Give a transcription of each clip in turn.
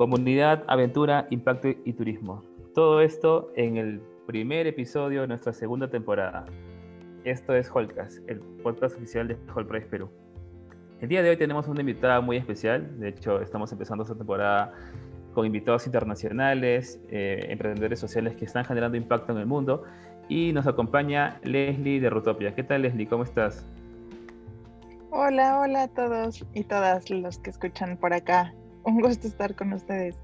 comunidad, aventura, impacto y turismo. Todo esto en el primer episodio de nuestra segunda temporada. Esto es Holcast, el podcast oficial de Holprice Perú. El día de hoy tenemos una invitada muy especial. De hecho, estamos empezando esta temporada con invitados internacionales, eh, emprendedores sociales que están generando impacto en el mundo. Y nos acompaña Leslie de Rutopia. ¿Qué tal, Leslie? ¿Cómo estás? Hola, hola a todos y todas los que escuchan por acá. Un gusto estar con ustedes.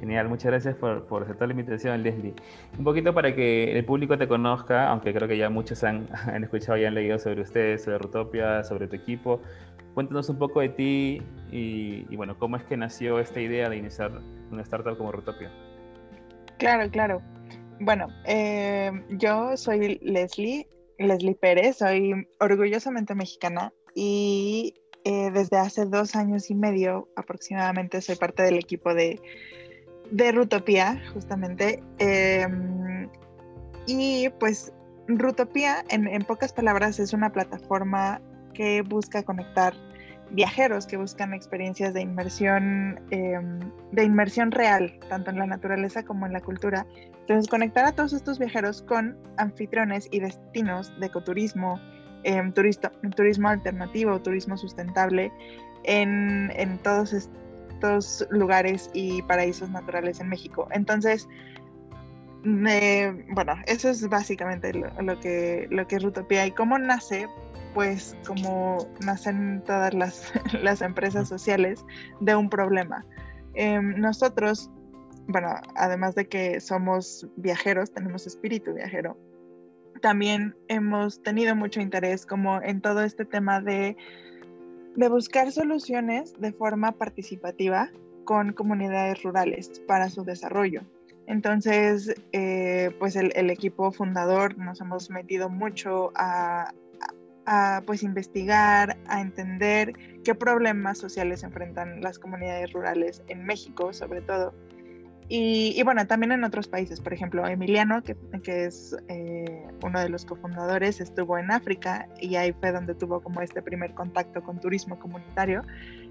Genial, muchas gracias por, por, aceptar la invitación, Leslie. Un poquito para que el público te conozca, aunque creo que ya muchos han, han escuchado y han leído sobre ustedes, sobre Rutopia, sobre tu equipo. Cuéntanos un poco de ti y, y bueno, cómo es que nació esta idea de iniciar una startup como Rutopia. Claro, claro. Bueno, eh, yo soy Leslie, Leslie Pérez, soy orgullosamente mexicana y eh, desde hace dos años y medio aproximadamente soy parte del equipo de, de Rutopía, justamente. Em, y pues Rutopía, en, en, pocas palabras, es una plataforma que busca conectar viajeros que buscan experiencias de inmersión, eh, de inmersión real, tanto en la naturaleza como en la cultura. Entonces, conectar a todos estos viajeros con anfitriones y destinos de ecoturismo, eh, turismo alternativo, turismo sustentable en, en, todos estos lugares y paraísos naturales en México. Entonces, bueno, eso es básicamente lo, lo, que, lo que es Rutopía y cómo nace, pues como nacen todas las, las empresas sociales, de un problema. Eh, nosotros, bueno, además de que somos viajeros, tenemos espíritu viajero, también hemos tenido mucho interés como en todo este tema de, de buscar soluciones de forma participativa con comunidades rurales para su desarrollo. Entonces, eh, pues el, equipo fundador nos hemos metido mucho a, a pues investigar, a entender qué problemas sociales enfrentan las comunidades rurales en México, sobre todo. Y, y bueno, también en otros países, por ejemplo, Emiliano, que, que es eh, uno de los cofundadores, estuvo en África y ahí fue donde tuvo como este primer contacto con turismo comunitario.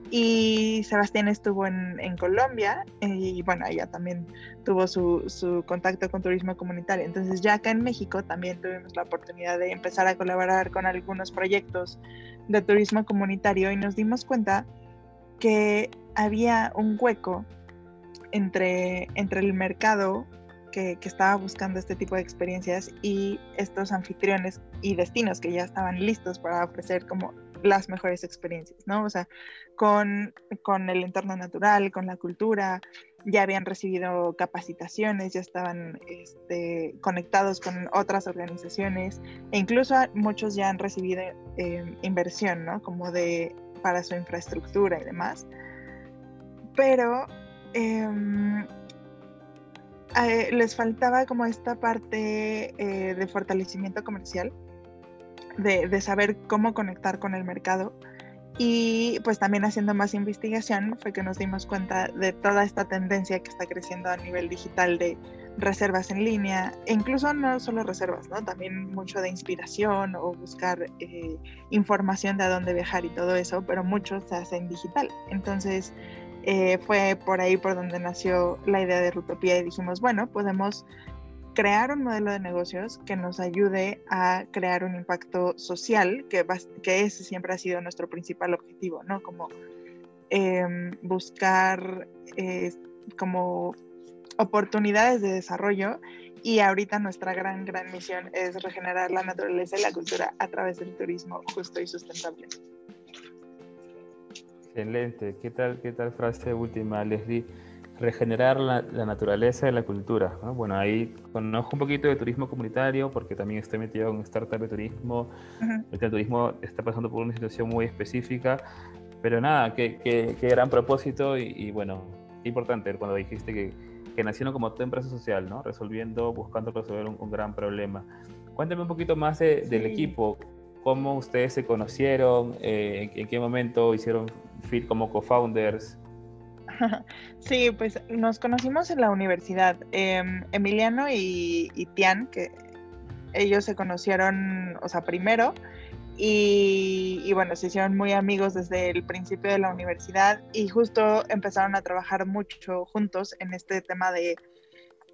Y Sebastián estuvo en, en Colombia y bueno, ella también tuvo su, su, contacto con turismo comunitario. Entonces ya acá en México también tuvimos la oportunidad de empezar a colaborar con algunos proyectos de turismo comunitario y nos dimos cuenta que había un hueco entre, entre el mercado que, que, estaba buscando este tipo de experiencias y estos anfitriones y destinos que ya estaban listos para ofrecer como las mejores experiencias, ¿no? O sea, con, con el entorno natural, con la cultura, ya habían recibido capacitaciones, ya estaban este, conectados con otras organizaciones e incluso muchos ya han recibido eh, inversión, ¿no? Como de para su infraestructura y demás. Pero eh, eh, les faltaba como esta parte eh, de fortalecimiento comercial, de, de, saber cómo conectar con el mercado. Y pues también haciendo más investigación fue que nos dimos cuenta de toda esta tendencia que está creciendo a nivel digital de reservas en línea, e incluso no solo reservas, ¿no? También mucho de inspiración o buscar eh, información de a dónde viajar y todo eso, pero mucho se hace en digital. Entonces, eh, fue por ahí por donde nació la idea de Rutopía y dijimos, bueno, podemos crear un modelo de negocios que nos ayude a crear un impacto social, que, que ese siempre ha sido nuestro principal objetivo, ¿no? Como eh, buscar eh, como oportunidades de desarrollo y ahorita nuestra gran, gran misión es regenerar la naturaleza y la cultura a través del turismo justo y sustentable. Excelente. ¿Qué tal, qué tal frase última, Leslie? Regenerar la, la naturaleza y la cultura. ¿no? Bueno, ahí conozco un poquito de turismo comunitario porque también estoy metido en startup de turismo. Uh -huh. El turismo está pasando por una situación muy específica, pero nada, qué, qué, qué gran propósito y, y, bueno, importante cuando dijiste que, que nacieron como tu empresa social, ¿no? Resolviendo, buscando resolver un, un gran problema. Cuéntame un poquito más de, sí. del equipo cómo ustedes se conocieron, eh, en, qué momento hicieron fit como co-founders. Sí, pues nos conocimos en la universidad. Eh, Emiliano y, y, Tian, que ellos se conocieron, o sea, primero, Y, bueno, se hicieron muy amigos desde el principio de la universidad y justo empezaron a trabajar mucho juntos en este tema de,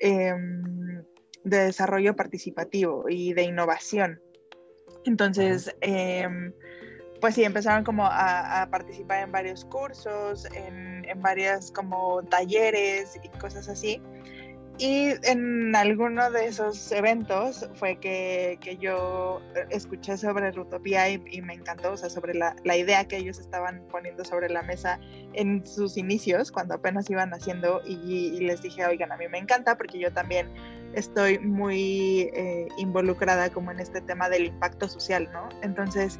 em, de desarrollo participativo y de innovación. Entonces, em, pues sí, empezaron como a, participar en varios cursos, en, en varias como talleres y cosas así. Y en alguno de esos eventos fue que, que yo escuché sobre Rutopía y, y, me encantó, o sea, sobre la, la, idea que ellos estaban poniendo sobre la mesa en sus inicios, cuando apenas iban haciendo, y, y les dije, oigan, a mí me encanta porque yo también estoy muy eh, involucrada como en este tema del impacto social, ¿no? Entonces,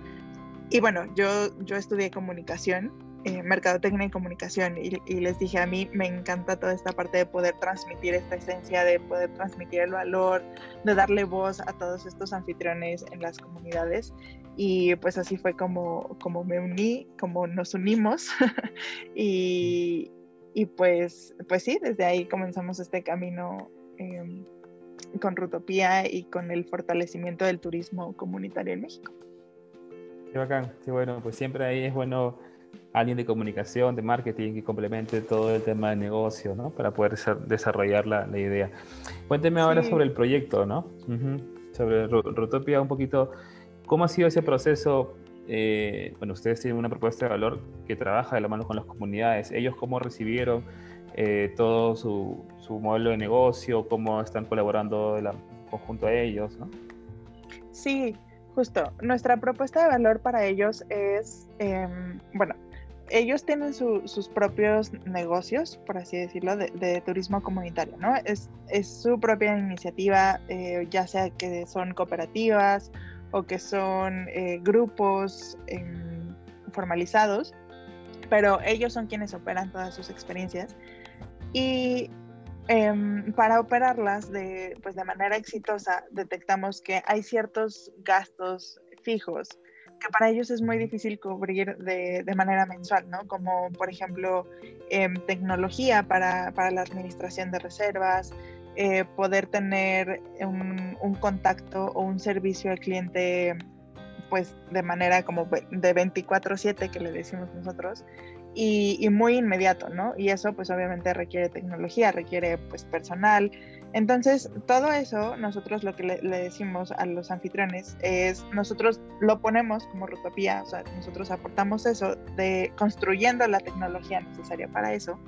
y bueno, yo, yo estudié comunicación eh, mercadotecnia y comunicación y, les dije a mí me encanta toda esta parte de poder transmitir esta esencia, de poder transmitir el valor, de darle voz a todos estos anfitriones en las comunidades y pues así fue como, como me uní, como nos unimos y, y, pues, pues sí, desde ahí comenzamos este camino em, con Rutopía y con el fortalecimiento del turismo comunitario en México. Qué bacán, qué bueno, pues siempre ahí es bueno alguien de comunicación, de marketing que complemente todo el tema de negocio, ¿no? Para poder desarrollar la, la, idea. Cuénteme ahora sobre el proyecto, ¿no? Sobre Rotopia un poquito, ¿cómo ha sido ese proceso? Eh, bueno, ustedes tienen una propuesta de valor que trabaja de la mano con las comunidades. ¿Ellos cómo recibieron eh, todo su, su, modelo de negocio? ¿Cómo están colaborando en conjunto a ellos, ¿no? Sí, justo. Nuestra propuesta de valor para ellos es, em, bueno, ellos tienen sus propios negocios, por así decirlo, de, turismo comunitario, ¿no? Es, es su propia iniciativa, eh, ya sea que son cooperativas o que son eh, grupos em, formalizados, pero ellos son quienes operan todas sus experiencias. Y em, para operarlas de, pues de manera exitosa, detectamos que hay ciertos gastos fijos que para ellos es muy difícil cubrir de, de manera mensual, ¿no? Como por ejemplo eh, tecnología para, para, la administración de reservas, eh, poder tener un, un, contacto o un servicio al cliente pues de manera como de 24/7 que le decimos nosotros y, y, muy inmediato, ¿no? Y eso pues obviamente requiere tecnología, requiere pues personal, entonces, todo eso, nosotros lo que le, decimos a los anfitriones es, nosotros lo ponemos como Rutopía, o sea, nosotros aportamos eso de construyendo la tecnología necesaria para eso.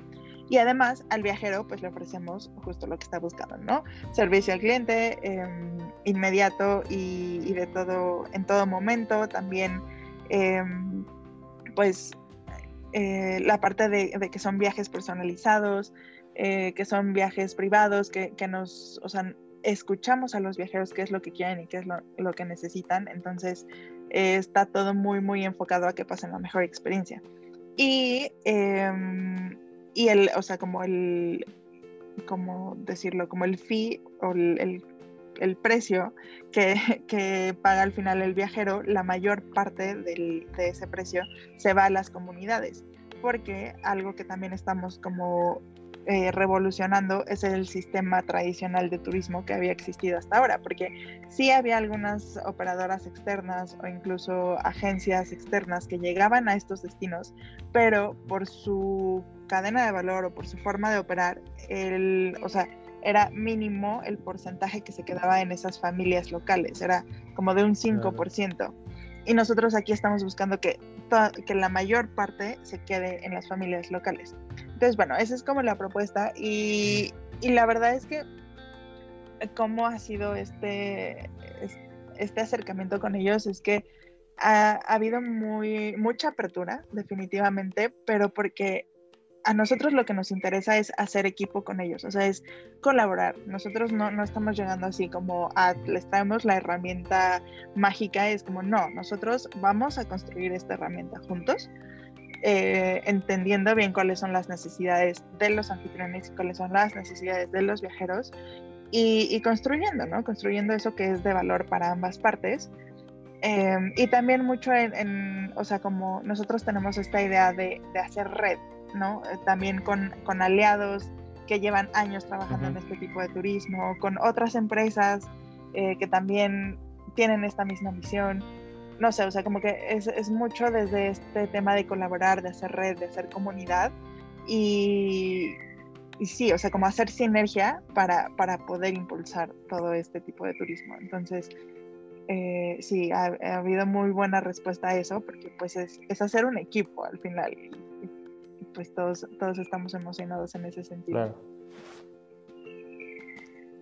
Y además al viajero pues le ofrecemos justo lo que está buscando, ¿no? Servicio al cliente em, inmediato y, de todo, en todo momento. También em, pues eh, la parte de, que son viajes personalizados, eh, que son viajes privados, que, que, nos, o sea, escuchamos a los viajeros qué es lo que quieren y qué es lo, lo que necesitan, entonces eh, está todo muy, muy enfocado a que pasen la mejor experiencia. Y, em, y el, o sea, como el, como decirlo, como el fee o el, el, el precio que, paga al final el viajero, la mayor parte de ese precio se va a las comunidades porque algo que también estamos como eh, revolucionando es el sistema tradicional de turismo que había existido hasta ahora, porque sí había algunas operadoras externas o incluso agencias externas que llegaban a estos destinos, pero por su cadena de valor o por su forma de operar, el, o sea, era mínimo el porcentaje que se quedaba en esas familias locales, era como de un 5%. Y nosotros aquí estamos buscando que, que la mayor parte se quede en las familias locales. Entonces, bueno, esa es como la propuesta y, y la verdad es que cómo ha sido este, este acercamiento con ellos es que ha, ha habido muy, mucha apertura, definitivamente, pero porque a nosotros lo que nos interesa es hacer equipo con ellos, o sea, es colaborar. Nosotros no, no estamos llegando así como a, les traemos la herramienta mágica, es como, no, nosotros vamos a construir esta herramienta juntos, eh, entendiendo bien cuáles son las necesidades de los anfitriones y cuáles son las necesidades de los viajeros y, construyendo, ¿no? Construyendo eso que es de valor para ambas partes. Em, y también mucho en, o sea, como nosotros tenemos esta idea de, de hacer red, ¿no? Eh, también con, con, aliados que llevan años trabajando en este tipo de turismo, con otras empresas eh, que también tienen esta misma misión. no sé, o sea, como que es, es, mucho desde este tema de colaborar, de hacer red, de hacer comunidad y, y sí, o sea, como hacer sinergia para, para, poder impulsar todo este tipo de turismo. Entonces, eh, sí, ha, habido muy buena respuesta a eso porque pues es, es hacer un equipo al final pues todos, todos estamos emocionados en ese sentido.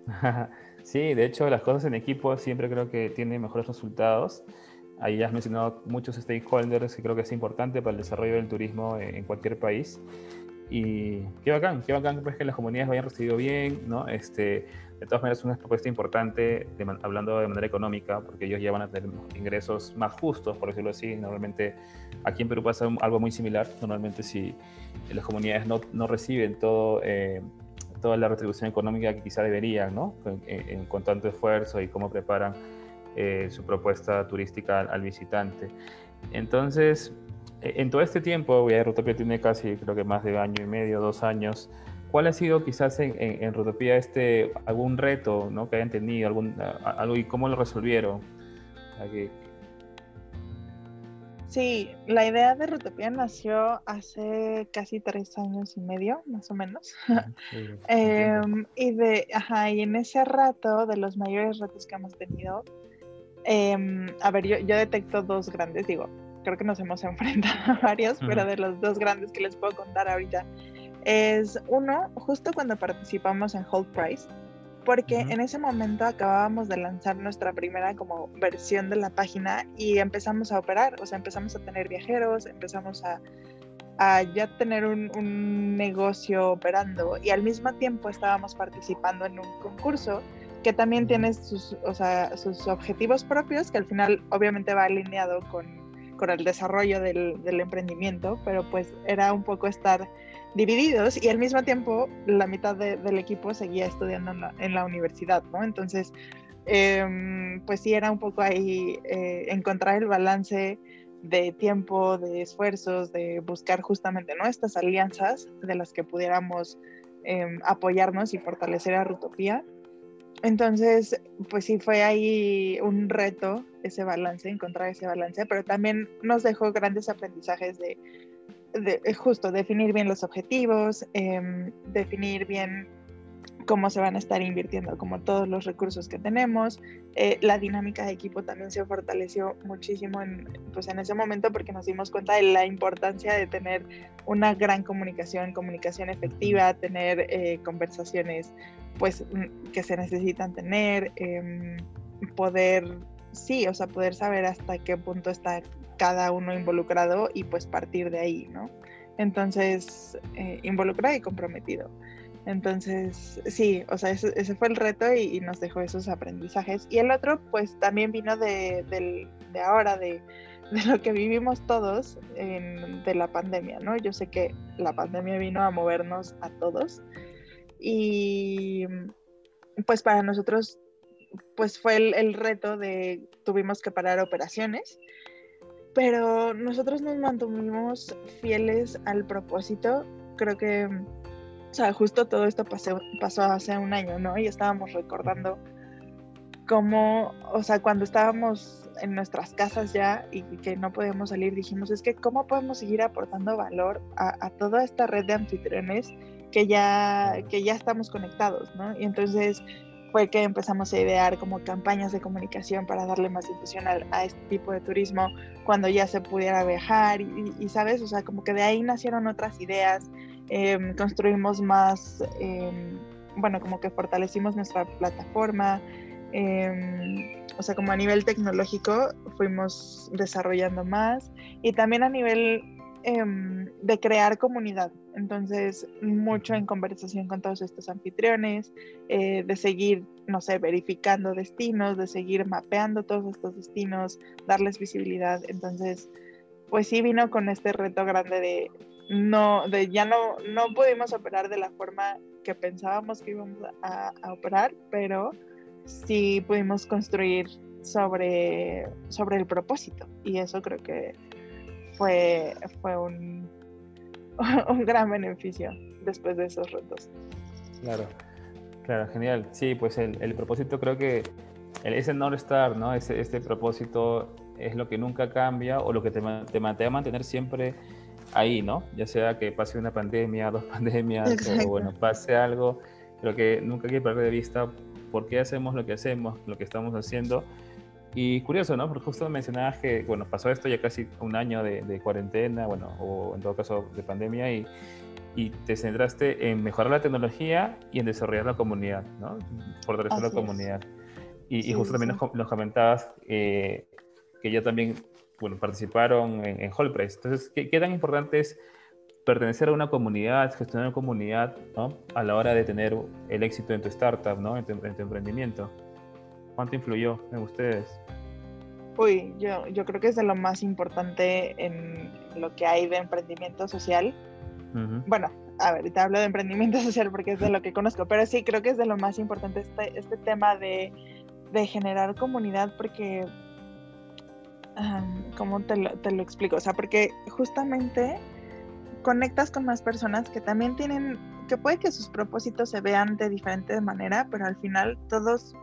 Sí, de hecho las cosas en equipo siempre creo que tienen mejores resultados. Ahí ya has mencionado muchos stakeholders que creo que es importante para el desarrollo del turismo en cualquier país. Y qué bacán, qué bacán pues, que las comunidades lo hayan recibido bien, ¿no? Este, de todas maneras, es una propuesta importante, hablando de manera económica, porque ellos ya van a tener ingresos más justos, por decirlo así. Normalmente, aquí en Perú pasa algo muy similar. Normalmente, si las comunidades no, no reciben todo, eh, toda la retribución económica que quizá deberían, ¿no? Con tanto esfuerzo y cómo preparan eh, su propuesta turística al visitante. Entonces, en todo este tiempo, Rotopía tiene casi, creo que más de año y medio, dos años. ¿Cuál ha sido quizás en, en, Rotopía este, algún reto ¿no? que hayan tenido, algún, algo y cómo lo resolvieron? Sí, la idea de Rotopía nació hace casi tres años y medio, más o menos. Em, y, de, ajá, y en ese rato, de los mayores retos que hemos tenido, em, a ver, yo, yo detecto dos grandes, digo, creo que nos hemos enfrentado a varios, pero de los dos grandes que les puedo contar ahorita es uno, justo cuando participamos en Hold Price, porque en ese momento acabábamos de lanzar nuestra primera como versión de la página y empezamos a operar, o sea, empezamos a tener viajeros, empezamos a, a ya tener un, un, negocio operando y al mismo tiempo estábamos participando en un concurso que también tiene sus, o sea, sus objetivos propios, que al final obviamente va alineado con con el desarrollo del, del, emprendimiento, pero pues era un poco estar divididos y al mismo tiempo la mitad del equipo seguía estudiando en la, universidad, ¿no? Entonces, eh, pues sí era un poco ahí eh, encontrar el balance de tiempo, de esfuerzos, de buscar justamente ¿no? estas alianzas de las que pudiéramos eh, apoyarnos y fortalecer a Rutopía entonces, pues sí fue ahí un reto ese balance, encontrar ese balance, pero también nos dejó grandes aprendizajes de, eh, justo definir bien los objetivos, em, definir bien cómo se van a estar invirtiendo como todos los recursos que tenemos. Eh, la dinámica de equipo también se fortaleció muchísimo en, pues en ese momento porque nos dimos cuenta de la importancia de tener una gran comunicación, comunicación efectiva, tener eh, conversaciones pues mm, que se necesitan tener, em, poder, sí, o sea, poder saber hasta qué punto está cada uno involucrado y pues partir de ahí, ¿no? Entonces, eh, involucrado y comprometido. Entonces, sí, o sea, ese, ese fue el reto y, nos dejó esos aprendizajes. Y el otro, pues también vino de, de ahora, de, de, lo que vivimos todos de la pandemia, ¿no? Yo sé que la pandemia vino a movernos a todos y pues para nosotros pues fue el, reto de tuvimos que parar operaciones, pero nosotros nos mantuvimos fieles al propósito. Creo que, o sea, justo todo esto pasó, pasó hace un año, ¿no? Y estábamos recordando cómo, o sea, cuando estábamos en nuestras casas ya y que no podíamos salir, dijimos, es que cómo podemos seguir aportando valor a, toda esta red de anfitriones que ya, que ya estamos conectados, ¿no? Y entonces fue que empezamos a idear como campañas de comunicación para darle más difusión a, este tipo de turismo cuando ya se pudiera viajar y, sabes, o sea, como que de ahí nacieron otras ideas, em, construimos más, em, bueno, como que fortalecimos nuestra plataforma, em, o sea, como a nivel tecnológico fuimos desarrollando más y también a nivel de crear comunidad. Entonces, mucho en conversación con todos estos anfitriones, eh, de seguir, no sé, verificando destinos, de seguir mapeando todos estos destinos, darles visibilidad. Entonces, pues sí vino con este reto grande de no, de ya no, no pudimos operar de la forma que pensábamos que íbamos a, operar, pero sí pudimos construir sobre, sobre el propósito. Y eso creo que fue, fue un, un gran beneficio después de esos retos. Claro, claro, genial. Sí, pues el, el propósito creo que ese North Star, ¿no? Ese, este propósito es lo que nunca cambia o lo que te, te, va a mantener siempre ahí, ¿no? Ya sea que pase una pandemia, dos pandemias, o bueno, pase algo, pero que nunca hay que perder de vista por qué hacemos lo que hacemos, lo que estamos haciendo. Y curioso, ¿no? Porque justo mencionabas que, bueno, pasó esto ya casi un año de, de cuarentena, bueno, o en todo caso de pandemia, y, y, te centraste en mejorar la tecnología y en desarrollar la comunidad, ¿no? Fortalecer la comunidad. Y, y, justo también nos, comentabas eh, que ya también, bueno, participaron en, en. Entonces, ¿qué, ¿qué, tan importante es pertenecer a una comunidad, gestionar una comunidad, ¿no? A la hora de tener el éxito en tu startup, ¿no? En tu, en tu emprendimiento. ¿Cuánto influyó en ustedes? Uy, yo, yo creo que es de lo más importante en lo que hay de emprendimiento social. Bueno, a ver, te hablo de emprendimiento social porque es de lo que conozco, pero sí creo que es de lo más importante este, este tema de, de generar comunidad porque, ¿cómo te lo, te lo explico? O sea, porque justamente conectas con más personas que también tienen, que puede que sus propósitos se vean de diferente manera, pero al final todos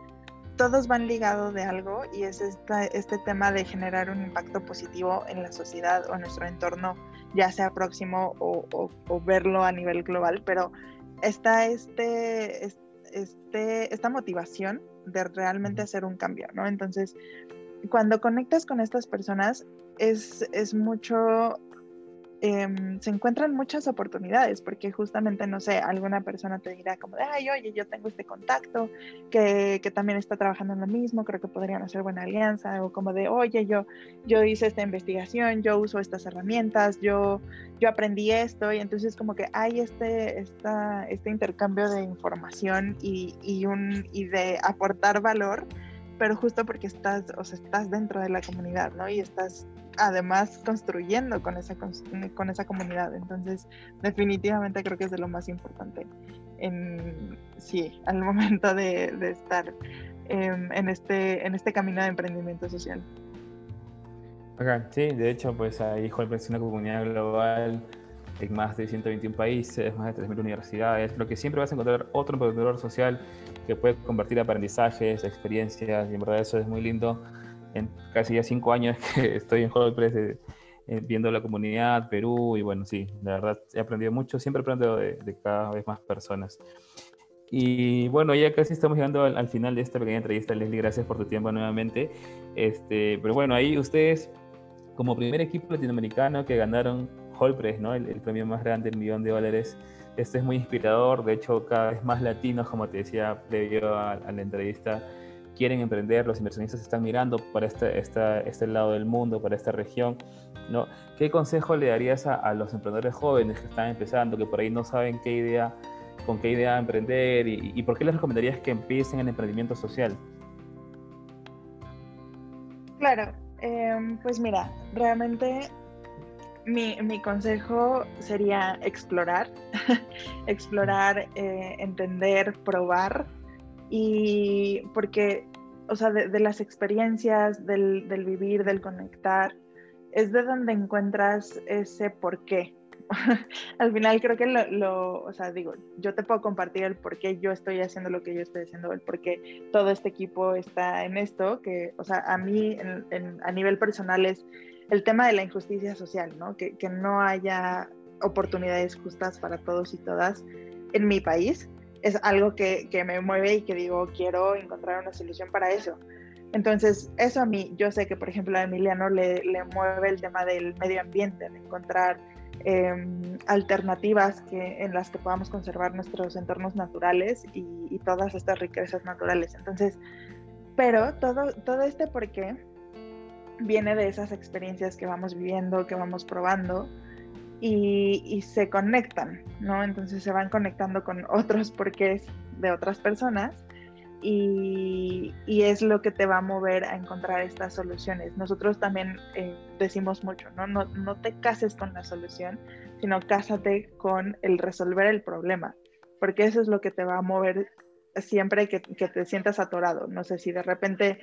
todos van ligados de algo y es este tema de generar un impacto positivo en la sociedad o en nuestro entorno, ya sea próximo o, verlo a nivel global, pero está este, este, esta motivación de realmente hacer un cambio, ¿no? Entonces, cuando conectas con estas personas, es, es mucho Em, se encuentran muchas oportunidades, porque justamente, no sé, alguna persona te dirá como de, ay, oye, yo tengo este contacto que, que, también está trabajando en lo mismo, creo que podrían hacer buena alianza, o como de, oye, yo, yo hice esta investigación, yo uso estas herramientas, yo, yo aprendí esto, y entonces como que hay este, esta, este intercambio de información y, y, un, y de aportar valor pero justo porque estás, o sea, estás dentro de la comunidad, ¿no? Y estás además construyendo con esa, con esa comunidad. Entonces, definitivamente creo que es de lo más importante en, sí, al momento de, de estar en, en, este, en este camino de emprendimiento social. Okay, sí, de hecho, pues ahí es una comunidad global en más de 121 países, más de 3.000 universidades, lo que siempre vas a encontrar otro emprendedor social que puede convertir aprendizajes, experiencias, y en verdad eso es muy lindo. En casi ya cinco años que estoy en Hotpress eh, eh, viendo la comunidad, Perú, y bueno, sí, la verdad he aprendido mucho, siempre aprendo de, de cada vez más personas. Y bueno, ya casi estamos llegando al, final de esta pequeña entrevista, Leslie, gracias por tu tiempo nuevamente. Este, pero bueno, ahí ustedes, como primer equipo latinoamericano que ganaron Holpress, ¿no? El, el, premio más grande, el millón de dólares. Este es muy inspirador, de hecho cada vez más latinos, como te decía previo a, a la entrevista, quieren emprender, los inversionistas están mirando para este, este lado del mundo, para esta región. ¿no? ¿Qué consejo le darías a, a, los emprendedores jóvenes que están empezando, que por ahí no saben qué idea, con qué idea emprender y, y por qué les recomendarías que empiecen el emprendimiento social? Claro, eh, pues mira, realmente mi, mi, consejo sería explorar, explorar, eh, entender, probar, y porque, o sea, de, de las experiencias, del, del, vivir, del conectar, es de donde encuentras ese por qué. Al final creo que lo, lo, o sea, digo, yo te puedo compartir el por qué yo estoy haciendo lo que yo estoy haciendo, el por qué todo este equipo está en esto, que, o sea, a mí a nivel personal es el tema de la injusticia social, ¿no? Que, que no haya oportunidades justas para todos y todas en mi país. Es algo que, que, me mueve y que digo, quiero encontrar una solución para eso. Entonces, eso a mí, yo sé que, por ejemplo, a Emiliano le, le mueve el tema del medio ambiente, encontrar eh, alternativas que, en las que podamos conservar nuestros entornos naturales y, todas estas riquezas naturales. Entonces, pero todo, todo este por qué viene de esas experiencias que vamos viviendo, que vamos probando y, y, se conectan, ¿no? Entonces se van conectando con otros porqués de otras personas y, es lo que te va a mover a encontrar estas soluciones. Nosotros también eh, decimos mucho, ¿no? ¿no? No te cases con la solución, sino cásate con el resolver el problema, porque eso es lo que te va a mover siempre que, que te sientas atorado. No sé si de repente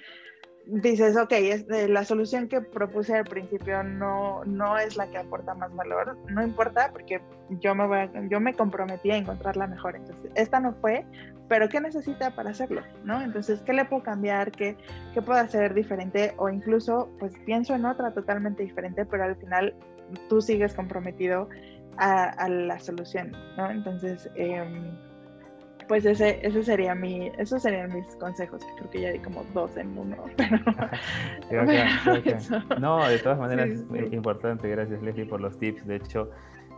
dices, ok, es, eh, la solución que propuse al principio no, no es la que aporta más valor, no importa porque yo me, voy yo me comprometí a encontrarla mejor, entonces esta no fue, pero ¿qué necesita para hacerlo? ¿no? Entonces, ¿qué le puedo cambiar? ¿Qué, ¿Qué puedo hacer diferente? O incluso, pues pienso en otra totalmente diferente, pero al final tú sigues comprometido a, la solución, ¿no? Entonces, em, pues ese, ese sería mi, esos serían mis consejos, que creo que ya di como dos en uno. no, de todas maneras es importante, gracias Leslie por los tips. De hecho,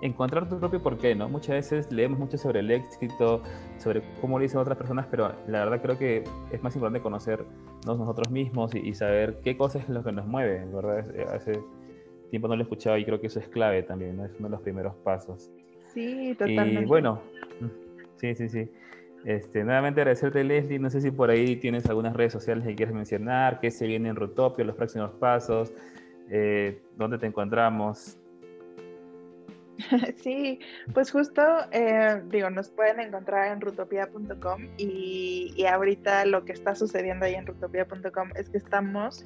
encontrar tu propio porqué, ¿no? Muchas veces leemos mucho sobre el éxito, sobre cómo lo dicen otras personas, pero la verdad creo que es más importante conocer nosotros mismos y, saber qué cosas es lo que nos mueve, ¿verdad? Hace tiempo no lo he escuchado y creo que eso es clave también, ¿no? Es uno de los primeros pasos. Sí, totalmente. Y bueno, sí, sí, sí. Este, nuevamente agradecerte, Leslie. No sé si por ahí tienes algunas redes sociales que quieres mencionar, qué se viene en Rutopia, los próximos pasos, eh, dónde te encontramos. Sí, pues justo, eh, digo, nos pueden encontrar en rutopia.com y, y, ahorita lo que está sucediendo ahí en rutopia.com es que estamos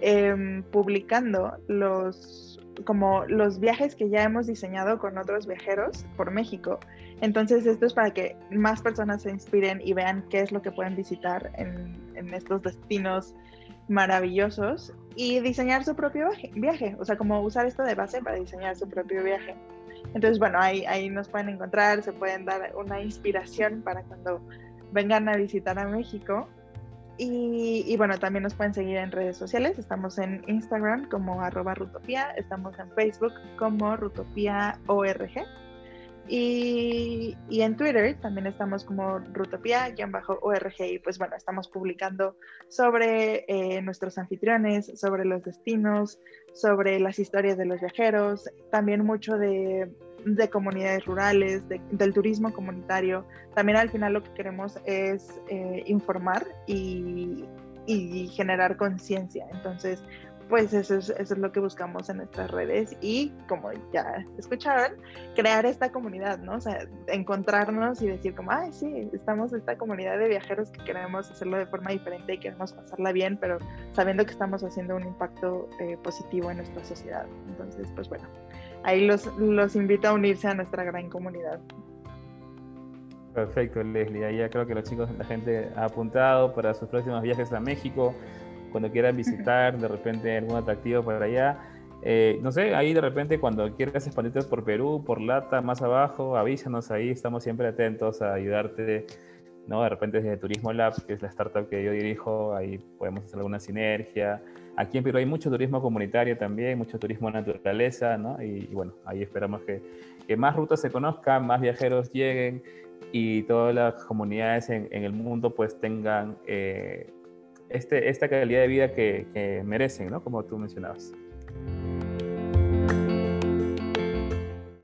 em, publicando los como los viajes que ya hemos diseñado con otros viajeros por México. Entonces esto es para que más personas se inspiren y vean qué es lo que pueden visitar en, estos destinos maravillosos y diseñar su propio viaje, o sea, como usar esto de base para diseñar su propio viaje. Entonces, bueno, ahí, ahí nos pueden encontrar, se pueden dar una inspiración para cuando vengan a visitar a México y, bueno, también nos pueden seguir en redes sociales. Estamos en Instagram como arroba Rutopía, estamos en Facebook como Rutopía.org. Y, y, en Twitter también estamos como Rutopía-org y pues bueno, estamos publicando sobre eh, nuestros anfitriones, sobre los destinos, sobre las historias de los viajeros, también mucho de de comunidades rurales, del turismo comunitario. También al final lo que queremos es eh, informar y, generar conciencia. Entonces, pues eso es, eso es lo que buscamos en nuestras redes y como ya escucharon, crear esta comunidad, ¿no? O sea, encontrarnos y decir como, ay, sí, estamos esta comunidad de viajeros que queremos hacerlo de forma diferente y queremos pasarla bien, pero sabiendo que estamos haciendo un impacto eh, positivo en nuestra sociedad. Entonces, pues bueno, ahí los, los invito a unirse a nuestra gran comunidad. Perfecto, Leslie. Ahí ya creo que los chicos, la gente ha apuntado para sus próximos viajes a México, cuando quieran visitar de repente algún atractivo por allá. Eh, no sé, ahí de repente cuando quieras expandirte por Perú, por Lata, más abajo, avísanos ahí, estamos siempre atentos a ayudarte. ¿no? De repente desde Turismo Lab, que es la startup que yo dirijo, ahí podemos hacer alguna sinergia. Aquí en Perú hay mucho turismo comunitario también, mucho turismo naturaleza, ¿no? Y, bueno, ahí esperamos que, que, más rutas se conozcan, más viajeros lleguen y todas las comunidades en, en el mundo pues tengan eh, este, esta calidad de vida que, que merecen, ¿no? Como tú mencionabas.